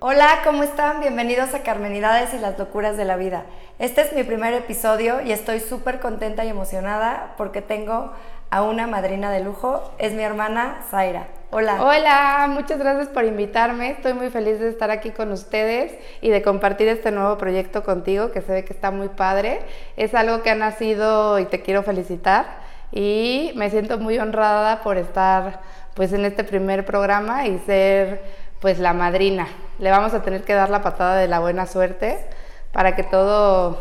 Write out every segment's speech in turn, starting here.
Hola, ¿cómo están? Bienvenidos a Carmenidades y las locuras de la vida. Este es mi primer episodio y estoy súper contenta y emocionada porque tengo a una madrina de lujo. Es mi hermana Zaira. Hola. Hola, muchas gracias por invitarme. Estoy muy feliz de estar aquí con ustedes y de compartir este nuevo proyecto contigo que se ve que está muy padre. Es algo que ha nacido y te quiero felicitar y me siento muy honrada por estar pues en este primer programa y ser pues la madrina. Le vamos a tener que dar la patada de la buena suerte para que todo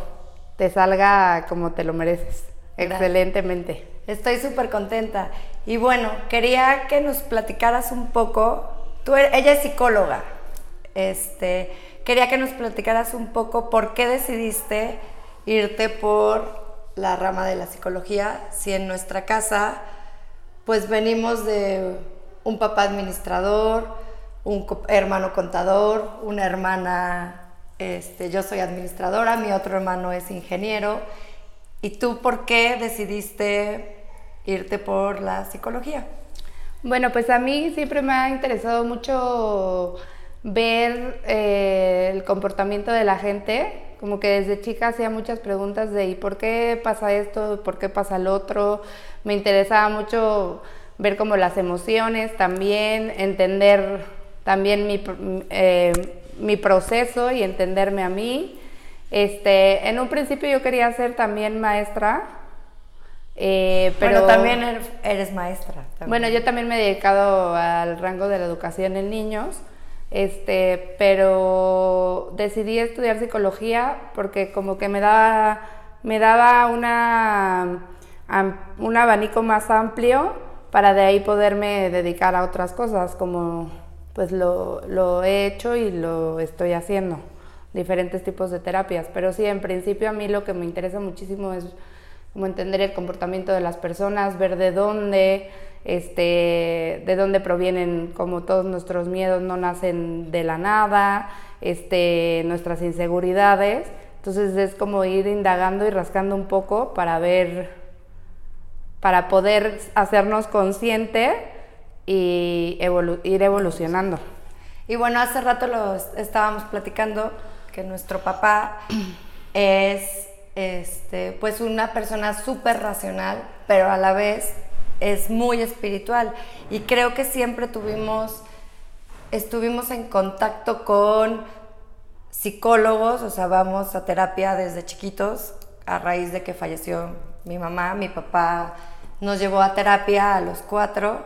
te salga como te lo mereces, excelentemente. Estoy súper contenta. Y bueno, quería que nos platicaras un poco. Tú, er, ella es psicóloga. Este, quería que nos platicaras un poco por qué decidiste irte por la rama de la psicología, si en nuestra casa pues venimos de un papá administrador, un hermano contador, una hermana, este, yo soy administradora, mi otro hermano es ingeniero. ¿Y tú por qué decidiste irte por la psicología? Bueno, pues a mí siempre me ha interesado mucho ver eh, el comportamiento de la gente. Como que desde chica hacía muchas preguntas de ¿y por qué pasa esto? ¿Por qué pasa lo otro? Me interesaba mucho ver como las emociones también, entender también mi, eh, mi proceso y entenderme a mí. Este, en un principio yo quería ser también maestra, eh, pero también eres maestra. Bueno, yo también me he dedicado al rango de la educación en niños, este, pero decidí estudiar psicología porque como que me daba, me daba una, un abanico más amplio para de ahí poderme dedicar a otras cosas como pues lo, he hecho y lo estoy haciendo, diferentes tipos de terapias. Pero sí, en principio a mí lo que me interesa muchísimo es como entender el comportamiento de las personas, ver de dónde, este, de dónde provienen, como todos nuestros miedos no nacen de la nada, este, nuestras inseguridades. Entonces es como ir indagando y rascando un poco para ver, para poder hacernos consciente y ir evolucionando. Y bueno, hace rato lo estábamos platicando que nuestro papá es este, pues una persona súper racional, pero a la vez es muy espiritual. Y creo que siempre tuvimos, estuvimos en contacto con psicólogos, o sea, vamos a terapia desde chiquitos, a raíz de que falleció mi mamá, mi papá nos llevó a terapia a los cuatro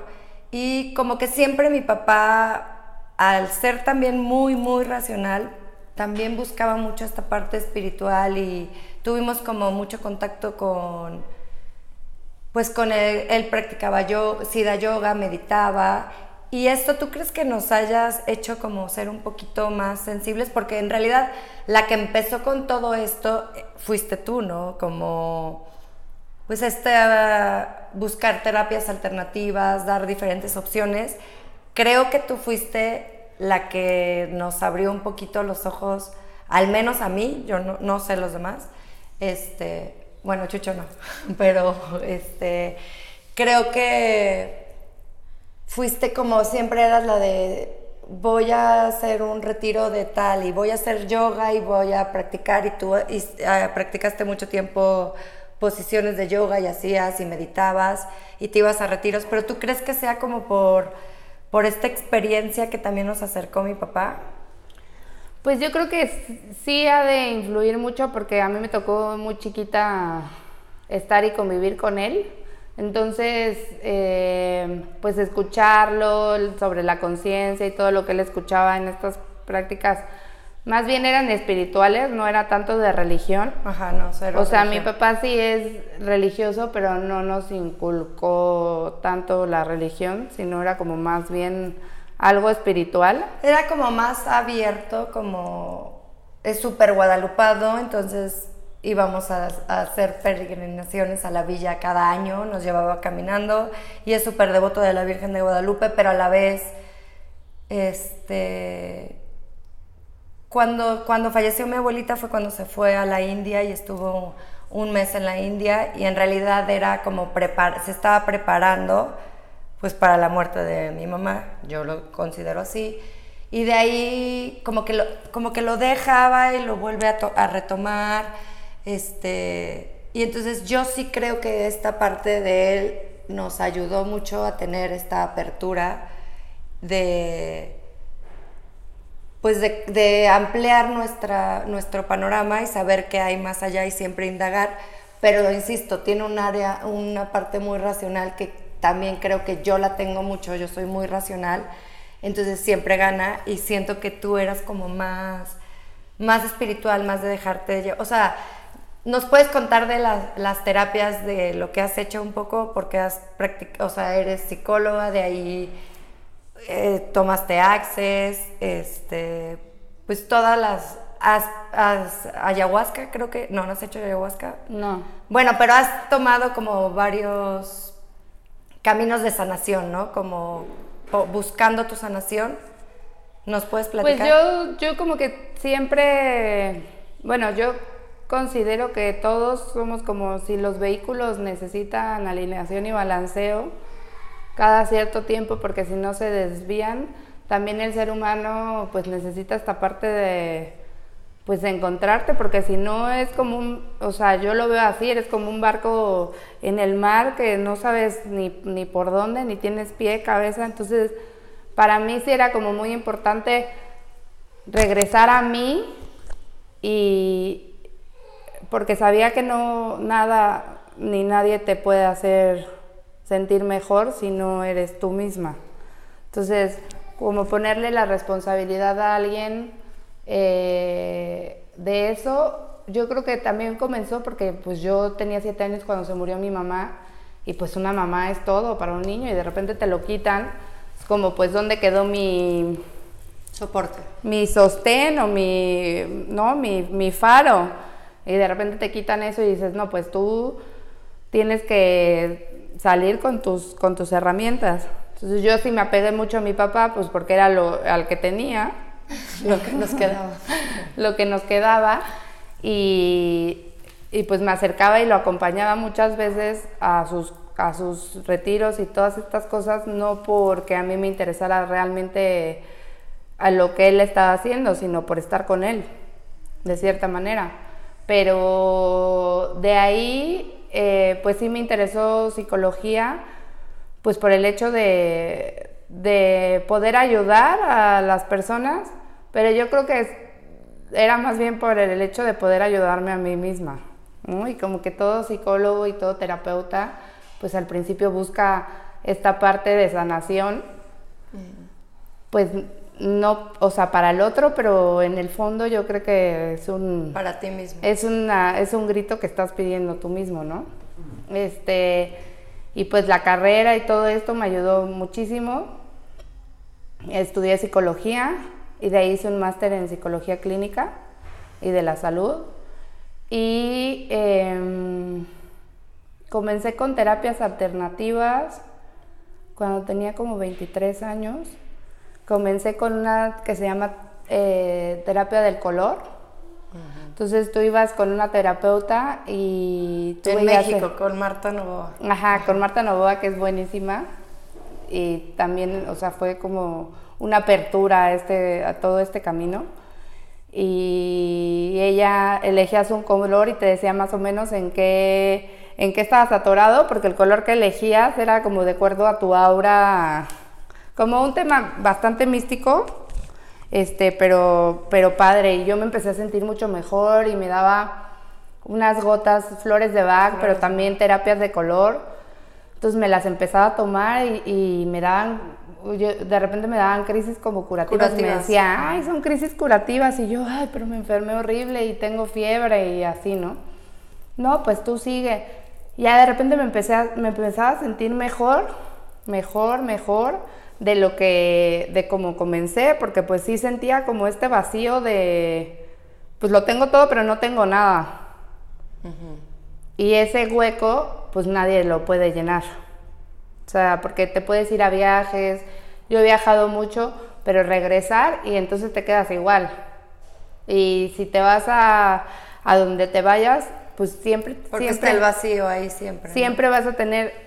y como que siempre mi papá, al ser también muy, muy racional, también buscaba mucho esta parte espiritual y tuvimos como mucho contacto con, pues con él, practicaba yoga, Siddha Yoga, meditaba. Y esto, ¿tú crees que nos hayas hecho como ser un poquito más sensibles? Porque en realidad la que empezó con todo esto eh, fuiste tú, ¿no? Como pues este, buscar terapias alternativas, dar diferentes opciones. Creo que tú fuiste la que nos abrió un poquito los ojos, al menos a mí, yo no, sé los demás. Este, bueno, Chucho no, pero este, creo que fuiste como siempre eras la de voy a hacer un retiro de tal y voy a hacer yoga y voy a practicar y tú ah, practicaste mucho tiempo posiciones de yoga y hacías y meditabas y te ibas a retiros, pero ¿tú crees que sea como por, por esta experiencia que también nos acercó mi papá? Pues yo creo que sí ha de influir mucho porque a mí me tocó muy chiquita estar y convivir con él. Entonces, eh, pues escucharlo sobre la conciencia y todo lo que él escuchaba en estas prácticas más bien eran espirituales, no era tanto de religión. Ajá, no, cero. O sea, mi papá sí es religioso, pero no nos inculcó tanto la religión, sino era como más bien algo espiritual. Era como más abierto, como es súper guadalupado, entonces íbamos a, hacer peregrinaciones a la villa cada año, nos llevaba caminando y es súper devoto de la Virgen de Guadalupe, pero a la vez, este cuando, cuando falleció mi abuelita fue cuando se fue a la India y estuvo un mes en la India y en realidad era como prepar se estaba preparando pues para la muerte de mi mamá, yo lo considero así. Y de ahí como que lo, como que lo dejaba y lo vuelve a, retomar. Este, y entonces yo sí creo que esta parte de él nos ayudó mucho a tener esta apertura de pues de, ampliar nuestra, nuestro panorama y saber que hay más allá y siempre indagar. Pero insisto, tiene un área, una parte muy racional que también creo que yo la tengo mucho, yo soy muy racional, entonces siempre gana y siento que tú eras como más, más espiritual, más de dejarte, o sea, ¿nos puedes contar de las terapias, de lo que has hecho un poco? Porque has practicado, o sea, eres psicóloga, de ahí eh, tomaste Access, este, pues todas las... Has, ayahuasca, creo que... No, ¿no has hecho ayahuasca? No. Bueno, pero has tomado como varios caminos de sanación, ¿no? Como buscando tu sanación. ¿Nos puedes pues platicar? Pues yo, yo como que siempre... Bueno, yo considero que todos somos como si los vehículos necesitan alineación y balanceo cada cierto tiempo porque si no se desvían, también el ser humano pues necesita esta parte de pues encontrarte porque si no es como un, o sea, yo lo veo así, eres como un barco en el mar que no sabes ni, ni por dónde, ni tienes pie, cabeza, entonces para mí sí era como muy importante regresar a mí y porque sabía que no nada ni nadie te puede hacer sentir mejor si no eres tú misma. Entonces, como ponerle la responsabilidad a alguien eh, de eso, yo creo que también comenzó porque pues yo tenía siete años cuando se murió mi mamá y pues una mamá es todo para un niño y de repente te lo quitan, es como pues dónde quedó mi soporte, mi sostén o mi, no, mi, mi faro y de repente te quitan eso y dices, no, pues tú tienes que salir con tus, con tus herramientas. Entonces yo sí me apegué mucho a mi papá, pues porque era lo al que tenía. Lo que nos quedaba. lo que nos quedaba. Y, y, pues me acercaba y lo acompañaba muchas veces a sus, a sus retiros y todas estas cosas, no porque a mí me interesara realmente a lo que él estaba haciendo, sino por estar con él, de cierta manera. Pero de ahí eh, pues sí me interesó psicología, pues por el hecho de, poder ayudar a las personas, pero yo creo que era más bien por el hecho de poder ayudarme a mí misma. Y como que todo psicólogo y todo terapeuta, pues al principio busca esta parte de sanación, pues no, o sea, para el otro, pero en el fondo yo creo que es un... Para ti mismo. Es, una, es un grito que estás pidiendo tú mismo, ¿no? Este, y pues la carrera y todo esto me ayudó muchísimo. Estudié psicología y de ahí hice un máster en psicología clínica y de la salud. Y em, comencé con terapias alternativas cuando tenía como 23 años. Comencé con una que se llama eh, terapia del color entonces tú ibas con una terapeuta y tú En México, con Marta Novoa. Ajá, con Marta Novoa, que es buenísima. Y también, o sea, fue como una apertura a, este, a todo este camino. Y ella elegías un color y te decía más o menos en qué, en qué estabas atorado, porque el color que elegías era como de acuerdo a tu aura, como un tema bastante místico, este, pero, pero padre, y yo me empecé a sentir mucho mejor y me daba unas gotas, flores de Bach, pero también terapias de color. Entonces me las empezaba a tomar y, me daban, de repente me daban crisis como curativas. curativas. Me decía, ay, son crisis curativas. Y yo, ay, pero me enfermé horrible y tengo fiebre y así, ¿no? No, pues tú sigue. Ya de repente me, empecé me empezaba a sentir mejor, mejor, mejor de lo que, de cómo comencé, porque pues sí sentía como este vacío de, pues lo tengo todo, pero no tengo nada. Y ese hueco, pues nadie lo puede llenar. O sea, porque te puedes ir a viajes, yo he viajado mucho, pero regresar y entonces te quedas igual. Y si te vas a, a donde te vayas, pues siempre... Porque siempre, está el vacío ahí siempre. Siempre vas a tener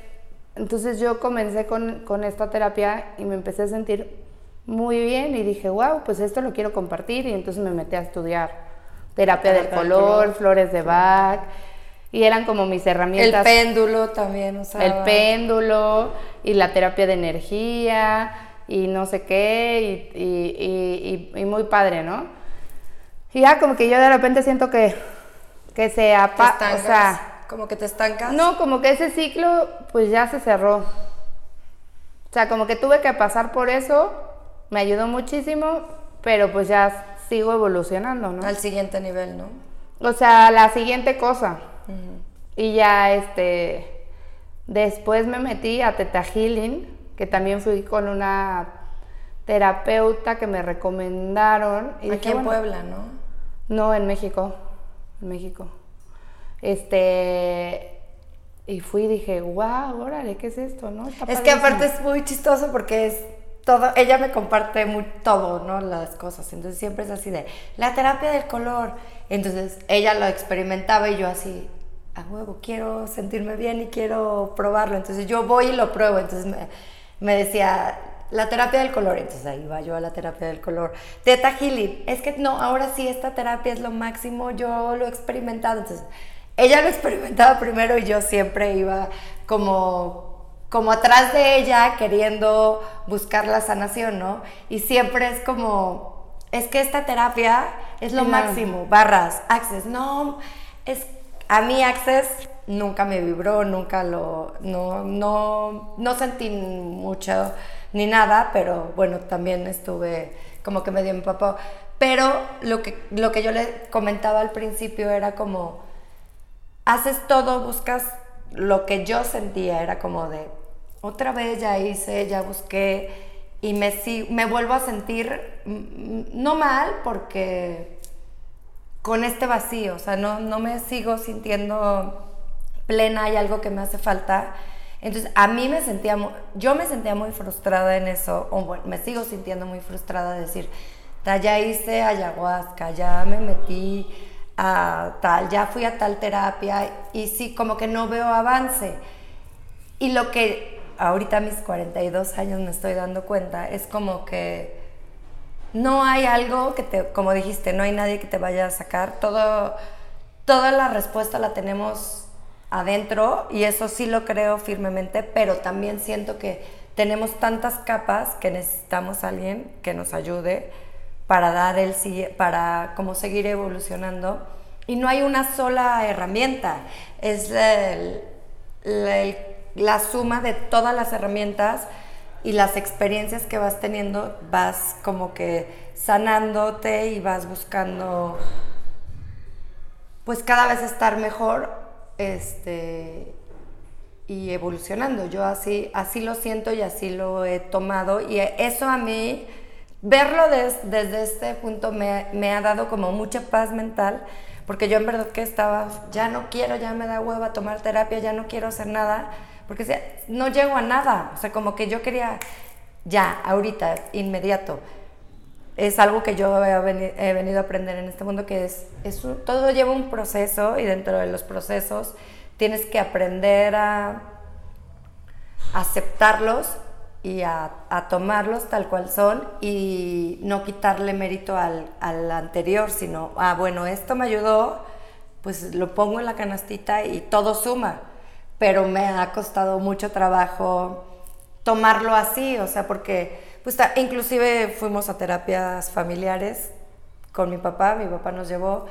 entonces yo comencé con, con, esta terapia y me empecé a sentir muy bien y dije, wow, pues esto lo quiero compartir y entonces me metí a estudiar terapia, del color, flores de Bach y eran como mis herramientas. El péndulo también usaba. El péndulo y la terapia de energía y no sé qué y, y, y, y muy padre, ¿no? Y ya como que yo de repente siento que, que se apa o sea, como que te estancas. No, como que ese ciclo pues ya se cerró. O sea, como que tuve que pasar por eso, me ayudó muchísimo, pero pues ya sigo evolucionando, ¿no? Al siguiente nivel, ¿no? O sea, la siguiente cosa. Y ya, este, después me metí a Teta Healing, que también fui con una terapeuta que me recomendaron. Y Aquí en Puebla, ¿no? No, en México, en México. Este, y fui y dije, wow, órale, ¿qué es esto? ¿no? es que aparte es muy chistoso porque es todo, ella me comparte muy, todo, ¿no? Las cosas. Entonces siempre es así de, la terapia del color. Entonces ella lo experimentaba y yo así, a huevo, quiero sentirme bien y quiero probarlo. Entonces yo voy y lo pruebo. Entonces me, me decía, la terapia del color, entonces ahí va yo a la terapia del color. Teta Healing, es que no, ahora sí esta terapia es lo máximo, yo lo he experimentado. Entonces ella lo experimentaba primero y yo siempre iba como, como atrás de ella queriendo buscar la sanación, ¿no? Y siempre es como, es que esta terapia es lo máximo, barras, access, no, es, a mí access nunca me vibró, nunca lo, no, no, no sentí mucho ni nada, pero bueno, también estuve como que medio empapado. Pero lo que, lo que yo le comentaba al principio era como, haces todo, buscas lo que yo sentía, era como de, otra vez ya hice, ya busqué y me, me vuelvo a sentir no mal porque con este vacío, o sea, no, no me sigo sintiendo plena, hay algo que me hace falta. Entonces, a mí me sentía, yo me sentía muy frustrada en eso, o bueno, me sigo sintiendo muy frustrada de decir, ya hice ayahuasca, ya me metí a tal, ya fui a tal terapia y sí, como que no veo avance. Y lo que ahorita a mis 42 años me estoy dando cuenta es como que no hay algo que te, como dijiste, no hay nadie que te vaya a sacar, todo, toda la respuesta la tenemos adentro y eso sí lo creo firmemente, pero también siento que tenemos tantas capas que necesitamos alguien que nos ayude para dar el para como seguir evolucionando. Y no hay una sola herramienta. Es la suma de todas las herramientas y las experiencias que vas teniendo vas como que sanándote y vas buscando pues cada vez estar mejor este y evolucionando. Yo así así lo siento y así lo he tomado y eso a mí verlo desde este punto me, ha dado como mucha paz mental, porque yo en verdad que estaba, ya no quiero, ya me da hueva tomar terapia, ya no quiero hacer nada, porque no llego a nada, o sea, como que yo quería ya, ahorita, inmediato. Es algo que yo he venido a aprender en este mundo, que es, todo lleva un proceso y dentro de los procesos tienes que aprender a aceptarlos y a, tomarlos tal cual son y no quitarle mérito al, anterior, sino, ah, bueno, esto me ayudó, pues lo pongo en la canastita y todo suma, pero me ha costado mucho trabajo tomarlo así, o sea, porque pues inclusive fuimos a terapias familiares con mi papá, mi papá nos llevó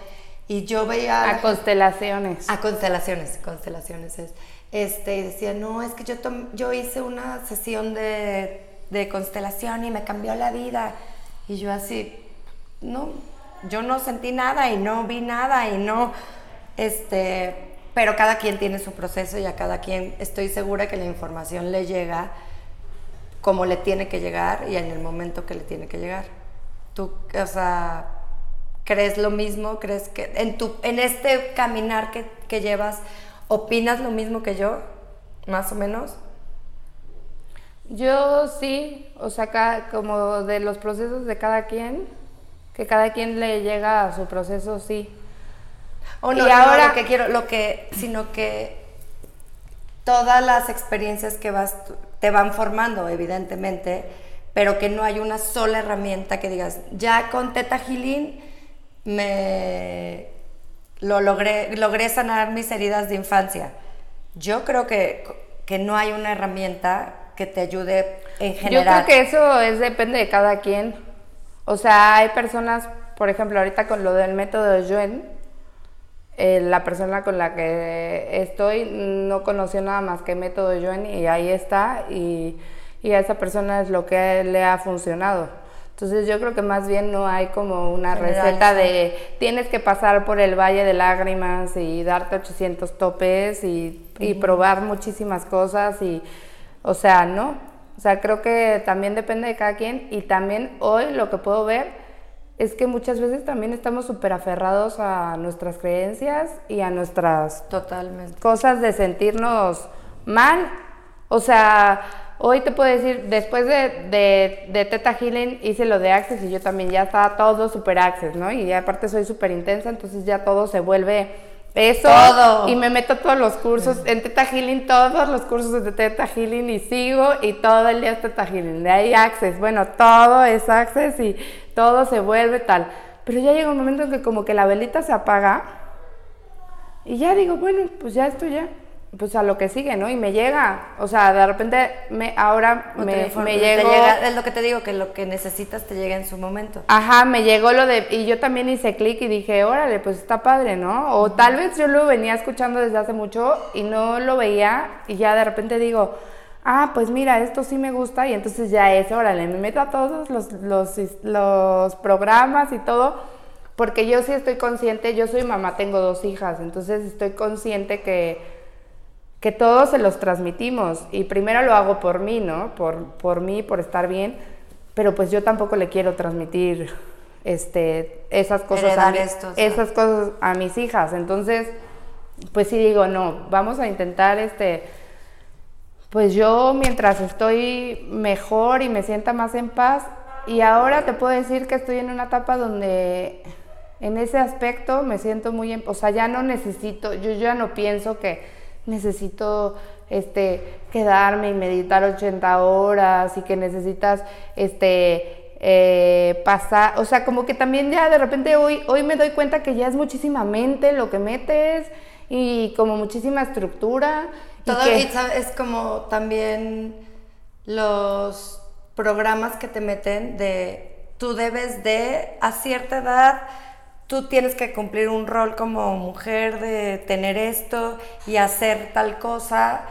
y yo veía... A constelaciones. A constelaciones, constelaciones es este, y decía, no, es que yo, yo hice una sesión de, de constelación y me cambió la vida. Y yo así, no, yo no sentí nada y no vi nada y no, este, pero cada quien tiene su proceso y a cada quien estoy segura que la información le llega como le tiene que llegar y en el momento que le tiene que llegar. Tú, o sea, ¿crees lo mismo? ¿Crees que en, tu, en este caminar que, que llevas ¿Opinas lo mismo que yo, más o menos? Yo sí, o sea, como de los procesos de cada quien, que cada quien le llega a su proceso, sí. O no, y ahora lo que quiero, lo que, sino que todas las experiencias que vas, te van formando, evidentemente, pero que no hay una sola herramienta que digas, ya con Teta Healing me lo logré, logré sanar mis heridas de infancia. Yo creo que, que no hay una herramienta que te ayude en general. Yo creo que eso es, depende de cada quien. O sea, hay personas, por ejemplo, ahorita con lo del método Joen, eh, la persona con la que estoy no conoció nada más que método Joen y ahí está y, y, a esa persona es lo que le ha funcionado. Entonces yo creo que más bien no hay como una receta de tienes que pasar por el valle de lágrimas y darte 800 topes y, y probar muchísimas cosas y, o sea, no. O sea, creo que también depende de cada quien y también hoy lo que puedo ver es que muchas veces también estamos súper aferrados a nuestras creencias y a nuestras Totalmente. cosas de sentirnos mal. O sea, hoy te puedo decir, después de, de, de Teta Healing hice lo de Access y yo también ya estaba todo súper Access, ¿no? Y aparte soy súper intensa, entonces ya todo se vuelve eso y me meto todos los cursos en Teta Healing, todos los cursos de Teta Healing y sigo y todo el día es Teta Healing. De ahí Access, bueno, todo es Access y todo se vuelve tal. Pero ya llega un momento en que como que la velita se apaga y ya digo, bueno, pues ya estoy ya pues a lo que sigue, ¿no? Y me llega, o sea, de repente me, ahora me, me llegó... es lo que te digo, que lo que necesitas te llega en su momento. Ajá, me llegó lo de... Y yo también hice clic y dije, órale, pues está padre, ¿no? O tal vez yo lo venía escuchando desde hace mucho y no lo veía y ya de repente digo, ah, pues mira, esto sí me gusta y entonces ya es, órale, me meto a todos los, los, los programas y todo porque yo sí estoy consciente, yo soy mamá, tengo dos hijas, entonces estoy consciente que que todos se los transmitimos y primero lo hago por mí, ¿no? Por, por mí, por estar bien, pero pues yo tampoco le quiero transmitir este, esas, cosas a esas cosas a mis hijas. Entonces, pues sí digo, no, vamos a intentar este, pues yo mientras estoy mejor y me sienta más en paz, y ahora te puedo decir que estoy en una etapa donde en ese aspecto me siento muy, en, o sea, ya no necesito, yo ya no pienso que necesito este, quedarme y meditar 80 horas y que necesitas este, eh, pasar, o sea, como que también ya de repente hoy, hoy me doy cuenta que ya es muchísima mente lo que metes y como muchísima estructura. Todo es como también los programas que te meten de tú debes de a cierta edad tú tienes que cumplir un rol como mujer de tener esto y hacer tal cosa.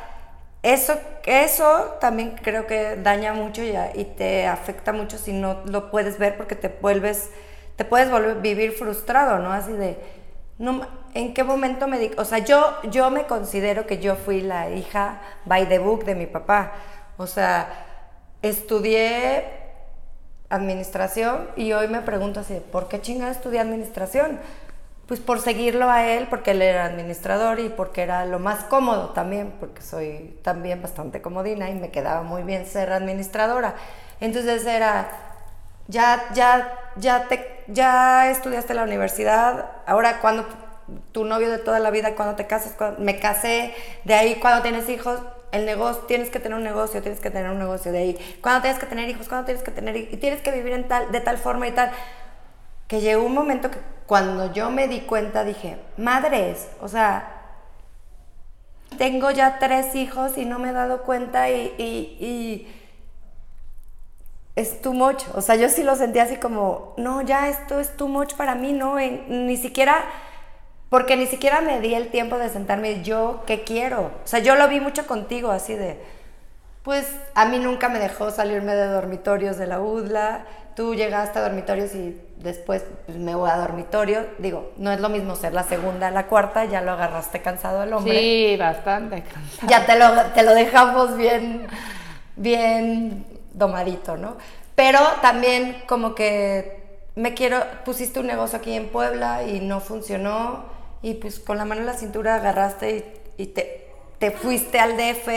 Eso, eso también creo que daña mucho y, y te afecta mucho si no lo puedes ver porque te vuelves, te puedes volver vivir frustrado, ¿no? Así de, no, ¿en qué momento me O sea, yo, yo me considero que yo fui la hija by the book de mi papá. O sea, estudié administración y hoy me pregunto así, ¿por qué chingada estudié administración? Pues por seguirlo a él, porque él era administrador y porque era lo más cómodo también, porque soy también bastante comodina y me quedaba muy bien ser administradora. Entonces era, ya, ya, ya, te, ya estudiaste la universidad, ahora cuando tu novio de toda la vida, cuando te casas, me casé, de ahí cuando tienes hijos, el negocio, tienes que tener un negocio, tienes que tener un negocio de ahí. Cuando tienes que tener hijos, cuando tienes que tener y tienes que vivir en tal, de tal forma y tal. Que llegó un momento que cuando yo me di cuenta dije, madres, o sea, tengo ya tres hijos y no me he dado cuenta y, es too much. O sea, yo sí lo sentí así como, no, ya esto es too much para mí, no, ni siquiera porque ni siquiera me di el tiempo de sentarme yo qué quiero. O sea, yo lo vi mucho contigo, así de, pues a mí nunca me dejó salirme de dormitorios de la UDLA. Tú llegaste a dormitorios y después pues, me voy a dormitorio. Digo, no es lo mismo ser la segunda, la cuarta, ya lo agarraste cansado el hombre. Sí, bastante cansado. Ya te lo, te lo dejamos bien, bien domadito, ¿no? Pero también como que me quiero, pusiste un negocio aquí en Puebla y no funcionó y pues con la mano en la cintura agarraste y, te, te, fuiste al DF,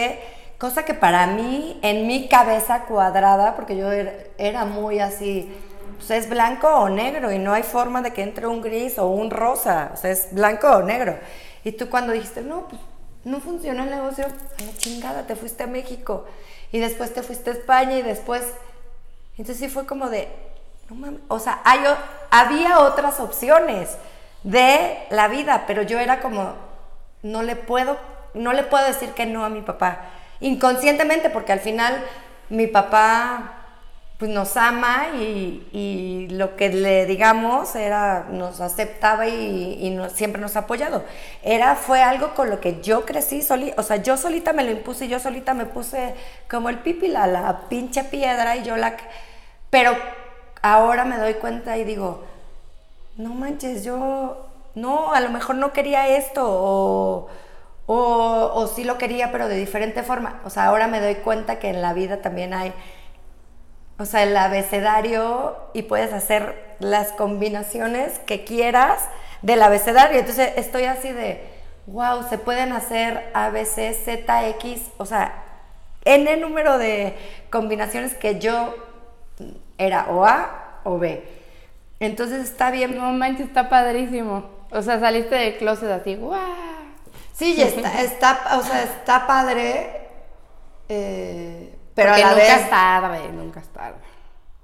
cosa que para mí, en mi cabeza cuadrada, porque yo era, muy así, pues es blanco o negro y no hay forma de que entre un gris o un rosa, o sea, es blanco o negro. Y tú cuando dijiste, no, pues no funcionó el negocio, a la chingada, te fuiste a México y después te fuiste a España y después... Entonces sí fue como de, no mames, o sea, hay, había otras opciones de la vida, pero yo era como, no le puedo, no le puedo decir que no a mi papá, inconscientemente, porque al final mi papá pues nos ama y, lo que le digamos era, nos aceptaba y, siempre nos ha apoyado. Era, fue algo con lo que yo crecí, soli, o sea, yo solita me lo impuse, y yo solita me puse como el pipi, la, la pinche piedra y yo la... Pero ahora me doy cuenta y digo, no manches, yo, no, a lo mejor no quería esto o... O, sí lo quería, pero de diferente forma. O sea, ahora me doy cuenta que en la vida también hay o sea, el abecedario y puedes hacer las combinaciones que quieras del abecedario. Entonces estoy así de, wow, se pueden hacer A, B, C, Z, X, o sea, N número de combinaciones que yo era o A o B. Entonces está bien. No manches, está padrísimo. O sea, saliste del closet así, wow. Sí, está, está, o sea, está padre. Eh, pero a la nunca vez, es tarde, nunca es tarde.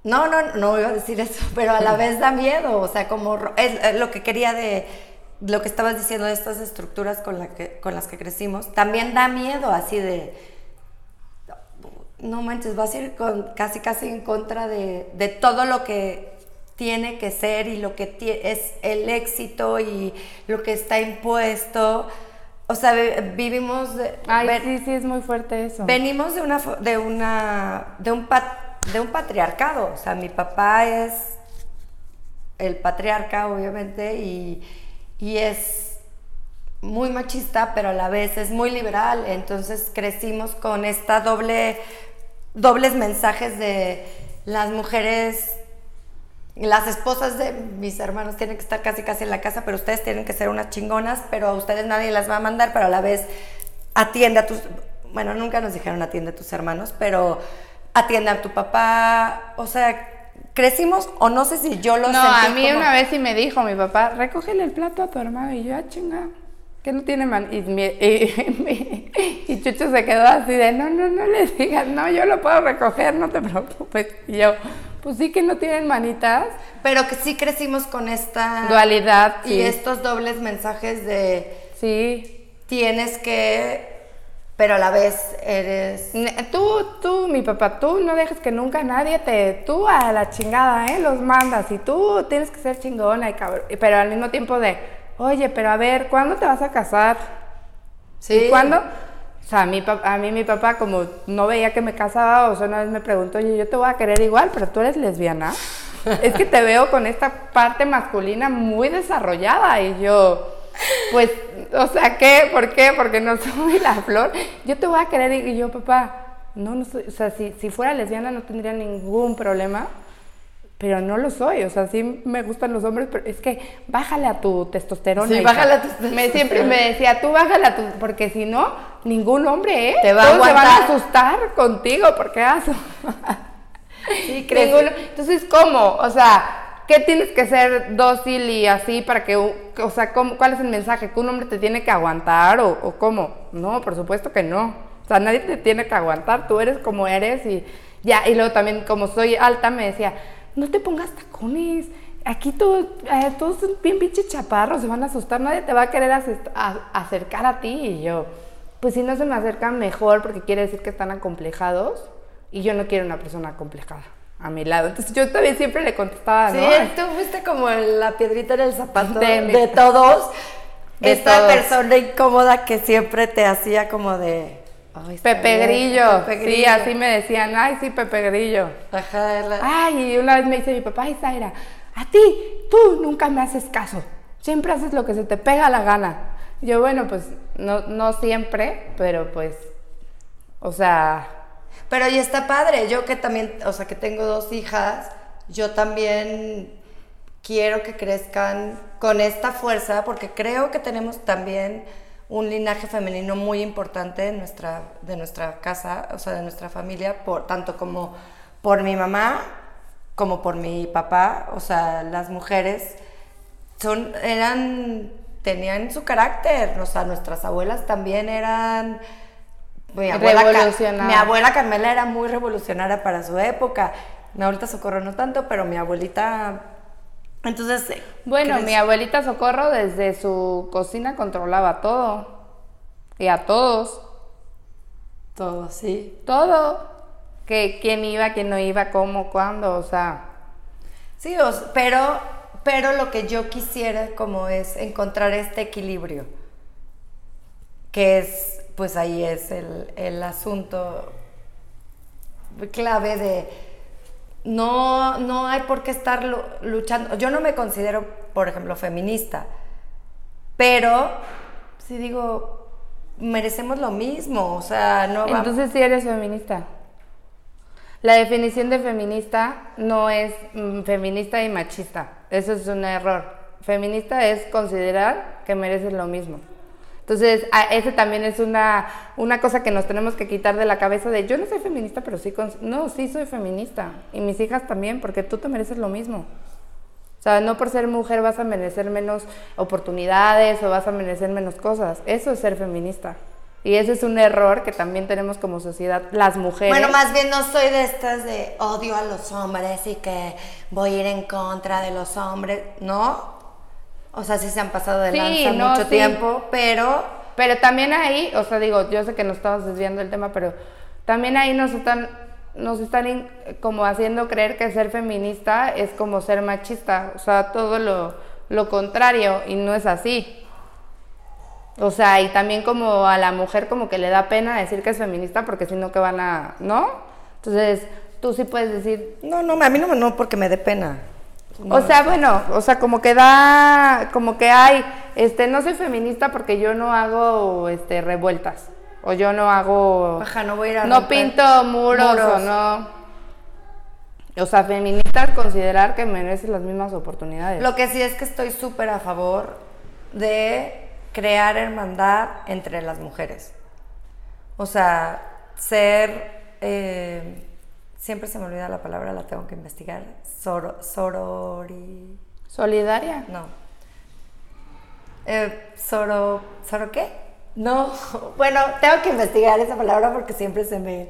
No, no, no iba a decir eso, pero a la vez da miedo, o sea, como es, lo que quería de lo que estabas diciendo de estas estructuras con, la que, con las que crecimos, también da miedo así de, no manches, vas a ir con, casi casi en contra de, de todo lo que tiene que ser y lo que es el éxito y lo que está impuesto. O sea, vivimos... De, Ay, sí, sí, es muy fuerte eso. Venimos de una... De una de un, de un patriarcado. O sea, mi papá es el patriarca, obviamente, y, y es muy machista, pero a la vez es muy liberal. Entonces crecimos con esta doble... dobles mensajes de las mujeres las esposas de mis hermanos tienen que estar casi casi en la casa, pero ustedes tienen que ser unas chingonas, pero a ustedes nadie las va a mandar, pero a la vez atiende a tus, bueno, nunca nos dijeron atiende a tus hermanos, pero atiende a tu papá, o sea, crecimos, o no sé si yo lo No, a mí una vez sí me dijo mi papá, recógele el plato a tu hermano, y yo, ah, chinga, que no tiene man... Y, y, Chucho se quedó así de, no, no, no le digas, no, yo lo puedo recoger, no te preocupes. Y yo, pues sí que no tienen manitas. Pero que sí crecimos con esta dualidad y estos dobles mensajes de sí. tienes que pero a la vez eres tú tú mi papá tú no dejes que nunca nadie te tú a la chingada eh los mandas y tú tienes que ser chingona y cabrón pero al mismo tiempo de oye pero a ver cuándo te vas a casar sí. ¿Y cuándo o sea, a mí, a mí mi papá, como no veía que me casaba, o sea, una vez me preguntó, oye, yo te voy a querer igual, pero tú eres lesbiana. es que te veo con esta parte masculina muy desarrollada. Y yo, pues, o sea, ¿qué? ¿Por qué? Porque no soy la flor. Yo te voy a querer. Y yo, papá, no, no soy, o sea, si, si fuera lesbiana no tendría ningún problema pero no lo soy, o sea, sí me gustan los hombres, pero es que bájale a tu testosterona. Sí, bájale a tu testosterona. Me, siempre me decía, tú bájale a tu, porque si no, ningún hombre, ¿eh? Te va Todos a se van a asustar contigo, porque eso. Sí, creo. Entonces, ¿cómo? O sea, ¿qué tienes que ser dócil y así para que, o sea, ¿cuál es el mensaje? ¿Que un hombre te tiene que aguantar o, o cómo? No, por supuesto que no. O sea, nadie te tiene que aguantar, tú eres como eres y ya, y luego también como soy alta me decía, no te pongas tacones. Aquí todo, eh, todos son bien pinches chaparros, se van a asustar, nadie te va a querer acercar a ti. Y yo, pues si no se me acercan mejor porque quiere decir que están acomplejados y yo no quiero una persona acomplejada a mi lado. Entonces yo también siempre le contestaba, ¿no? Sí, tú fuiste como la piedrita en el zapato de, todos. esta persona incómoda que siempre te hacía como de Pepe Grillo. Sí, así me decían, ay, sí, Pepe Grillo. Ay, y una vez me dice mi papá, ay, Zaira, a ti, tú nunca me haces caso. Siempre haces lo que se te pega la gana. Yo, bueno, pues no, no siempre, pero pues, o sea... Pero y está padre, yo que también, o sea, que tengo dos hijas, yo también quiero que crezcan con esta fuerza, porque creo que tenemos también un linaje femenino muy importante de nuestra, de nuestra casa, o sea, de nuestra familia, por, tanto como por mi mamá como por mi papá, o sea, las mujeres son, eran tenían su carácter. O sea, nuestras abuelas también eran. Mi abuela, mi abuela Carmela era muy revolucionaria para su época. Mi abuelita Socorro no tanto, pero mi abuelita. Entonces. eh, Bueno, mi abuelita Socorro desde su cocina controlaba todo. Y a todos. Todo, sí. Todo. Que quién iba, quién no iba, cómo, cuándo, o sea. Sí, pero, pero lo que yo quisiera como es encontrar este equilibrio, que es, pues ahí es el, el asunto clave de no, no hay por qué estar lu- luchando. Yo no me considero, por ejemplo, feminista, pero si digo, merecemos lo mismo, o sea, no Entonces sí eres feminista. La definición de feminista no es mm, feminista y machista. Eso es un error. Feminista es considerar que mereces lo mismo. Entonces, ese también es una, una cosa que nos tenemos que quitar de la cabeza de yo no soy feminista, pero sí, no, sí soy feminista. Y mis hijas también, porque tú te mereces lo mismo. O sea, no por ser mujer vas a merecer menos oportunidades o vas a merecer menos cosas. Eso es ser feminista. Y ese es un error que también tenemos como sociedad, las mujeres. Bueno, más bien no soy de estas de odio a los hombres y que voy a ir en contra de los hombres, ¿no? O sea, sí se han pasado de Sí, lanza no, mucho sí. tiempo, pero Pero también ahí, o sea, digo, yo sé que nos estamos desviando del tema, pero también ahí nos están, nos están in- como haciendo creer que ser feminista es como ser machista, o sea, todo lo, lo contrario, y no es así. O sea, y también como a la mujer como que le da pena decir que es feminista porque si no que van a, ¿no? Entonces, tú sí puedes decir, no, no, a mí no, no porque me dé pena. o sea, bueno, o sea, como que da, como que hay, este, no soy feminista porque yo no hago, este, revueltas, o yo no hago, Ajá, no voy a ir a no romper pinto muros, o muros. no, o sea, feminista es considerar que mereces las mismas oportunidades. Lo que sí es que estoy súper a favor de crear hermandad entre las mujeres. O sea, ser, eh, siempre se me olvida la palabra, la tengo que investigar, Soro, sorori, Solidaria. no. Eh, soro, ¿soro qué? No, bueno, tengo que investigar esa palabra porque siempre se me,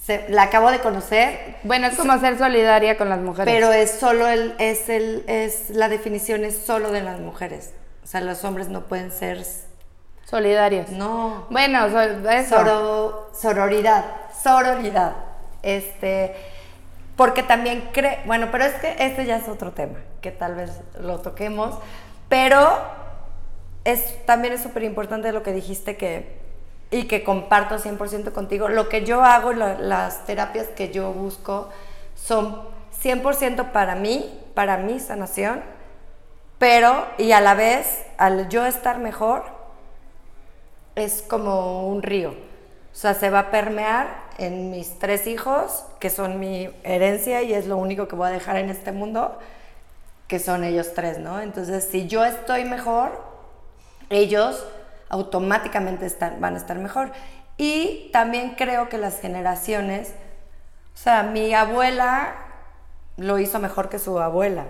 se- la acabo de conocer, Bueno, es como ser solidaria con las mujeres. pero es solo el, es el, es, la definición es solo de las mujeres. O sea, los hombres no pueden ser, solidarias. no. Bueno, so- eso. Soro- sororidad, sororidad. Este, porque también cree, bueno, pero es que este ya es otro tema, que tal vez lo toquemos, pero es, también es súper importante lo que dijiste que, y que comparto 100% contigo. Lo que yo hago, la- las terapias que yo busco son 100% para mí, para mi sanación, pero, y a la vez, al yo estar mejor, es como un río. O sea, se va a permear en mis tres hijos, que son mi herencia y es lo único que voy a dejar en este mundo, que son ellos tres, ¿no? Entonces, si yo estoy mejor, ellos automáticamente están, van a estar mejor. Y también creo que las generaciones, o sea, mi abuela lo hizo mejor que su abuela,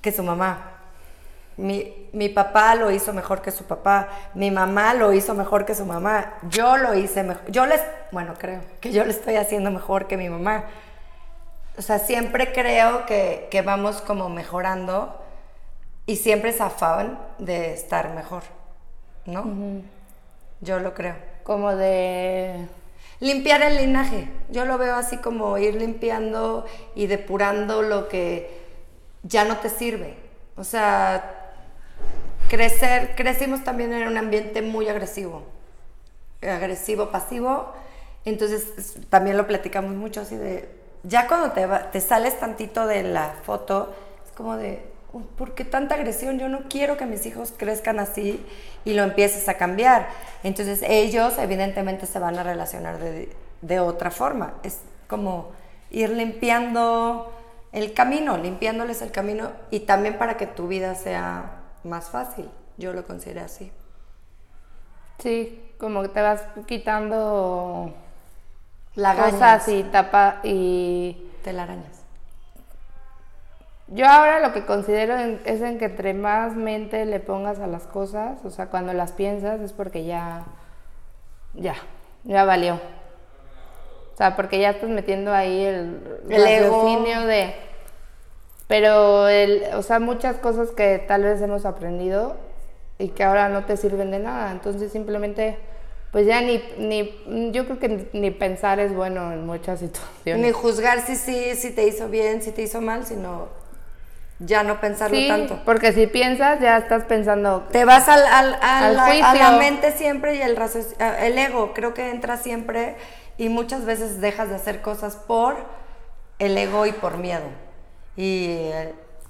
que su mamá. Mi, mi papá lo hizo mejor que su papá, mi mamá lo hizo mejor que su mamá, yo lo hice mejor, yo les, bueno, creo que yo lo estoy haciendo mejor que mi mamá. O sea, siempre creo que, que vamos como mejorando y siempre es afán de estar mejor, ¿no? Yo lo creo. Como de... Limpiar el linaje. Yo lo veo así como ir limpiando y depurando lo que ya no te sirve. O sea, crecer, crecimos también en un ambiente muy agresivo. Agresivo, pasivo. Entonces, es- también lo platicamos mucho así de, ya cuando te, va- te sales tantito de la foto, es como de, "Oh, ¿por qué tanta agresión? Yo no quiero que mis hijos crezcan así y lo empieces a cambiar. Entonces, ellos evidentemente se van a relacionar de, de otra forma. Es como ir limpiando el camino, limpiándoles el camino y también para que tu vida sea más fácil. Yo lo considero así. Sí, como que te vas quitando Lagañas, cosas y tapa y telarañas. yo ahora lo que considero es en que entre más mente le pongas a las cosas, o sea, cuando las piensas es porque ya, ya, ya valió. O sea, porque ya estás metiendo ahí el, El raciocinio de... Pero, el, o sea, muchas cosas que tal vez hemos aprendido y que ahora no te sirven de nada. Entonces simplemente, pues ya ni, ni yo creo que ni pensar es bueno en muchas situaciones. Ni juzgar si sí, si te hizo bien, si te hizo mal, sino ya no pensarlo Sí, tanto. porque si piensas ya estás pensando, Te vas al, al- la, a juicio. la mente siempre y el, el ego creo que entra siempre y muchas veces dejas de hacer cosas por el ego y por miedo. Y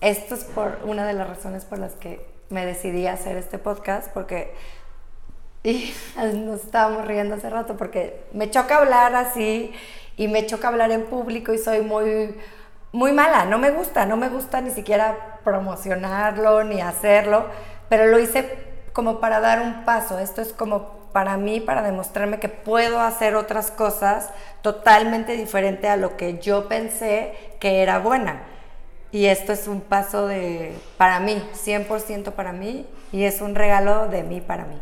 esto es por una de las razones por las que me decidí a hacer este podcast porque nos estábamos riendo hace rato porque me choca hablar así y me choca hablar en público y soy muy muy mala, no me gusta, no me gusta ni siquiera promocionarlo ni hacerlo, pero lo hice como para dar un paso, esto es como para mí, para demostrarme que puedo hacer otras cosas totalmente diferente a lo que yo pensé que era buena. Y esto es un paso de, para mí, 100% para mí, y es un regalo de mí para mí.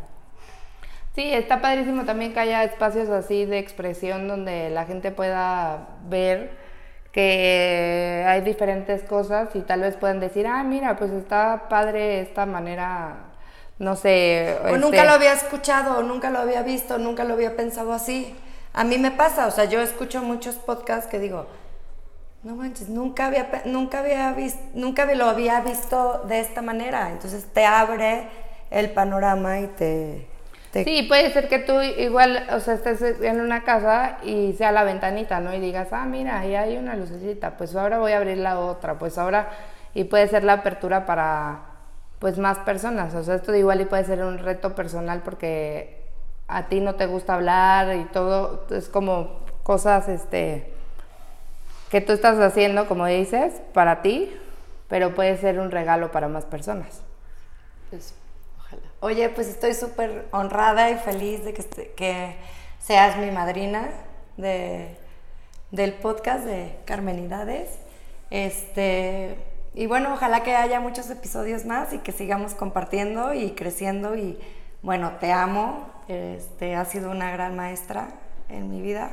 Sí, está padrísimo también que haya espacios así de expresión donde la gente pueda ver que hay diferentes cosas y tal vez puedan decir, ah, mira, pues está padre esta manera, no sé. O este, nunca lo había escuchado, o nunca lo había visto, nunca lo había pensado así. A mí me pasa, o sea, yo escucho muchos podcasts que digo, no manches, nunca había, nunca había visto, nunca lo había visto de esta manera. Entonces te abre el panorama y te... te- Sí, puede ser que tú igual, o sea, estés en una casa y sea la ventanita, ¿no? Y digas, ah, mira, ahí hay una lucecita, pues ahora voy a abrir la otra, pues ahora, y puede ser la apertura para, pues, más personas. O sea, esto igual y puede ser un reto personal porque a ti no te gusta hablar y todo, es como cosas, este, que tú estás haciendo, como dices, para ti, pero puede ser un regalo para más personas. Pues, ojalá. Oye, pues estoy súper honrada y feliz de que, este- seas mi madrina de, del podcast de Carmenidades. Este, y bueno, ojalá que haya muchos episodios más y que sigamos compartiendo y creciendo. Y bueno, te amo. Este, has sido una gran maestra en mi vida.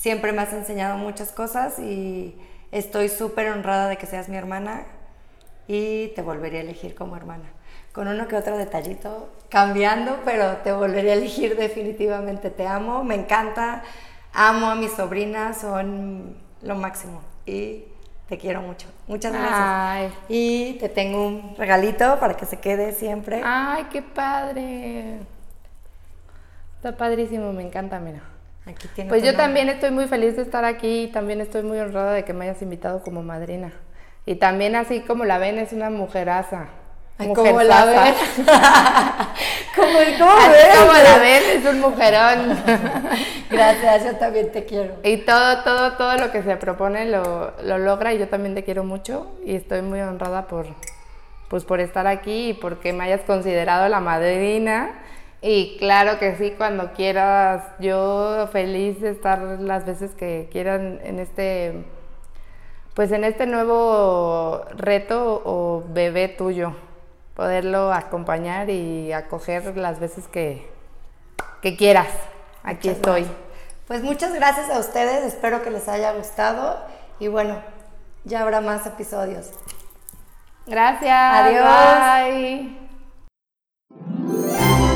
Siempre me has enseñado muchas cosas y estoy súper honrada de que seas mi hermana y te volvería a elegir como hermana. Con uno que otro detallito cambiando, pero te volvería a elegir definitivamente. Te amo, me encanta, amo a mis sobrinas, son lo máximo y te quiero mucho. Muchas gracias. Ay. Y te tengo un regalito para que se quede siempre. ¡Ay, qué padre! Está padrísimo, me encanta, mira. Aquí tiene Pues yo nombre. también estoy muy feliz de estar aquí y también estoy muy honrada de que me hayas invitado como madrina. Y también así como la ven, es una mujeraza. Ay, ¿cómo la ven? mujerzaza. ¿Cómo, ves? como la ven, es un mujerón. Gracias, yo también te quiero. Y todo, todo, todo lo que se propone lo, lo logra y yo también te quiero mucho y estoy muy honrada por, pues, por estar aquí y porque me hayas considerado la madrina. Y claro que sí, cuando quieras, yo feliz de estar las veces que quieran en este, pues en este nuevo reto o bebé tuyo, poderlo acompañar y acoger las veces que, que quieras. Aquí Muchas estoy. gracias. Pues muchas gracias a ustedes, espero que les haya gustado y bueno, ya habrá más episodios. Gracias. Adiós. Bye.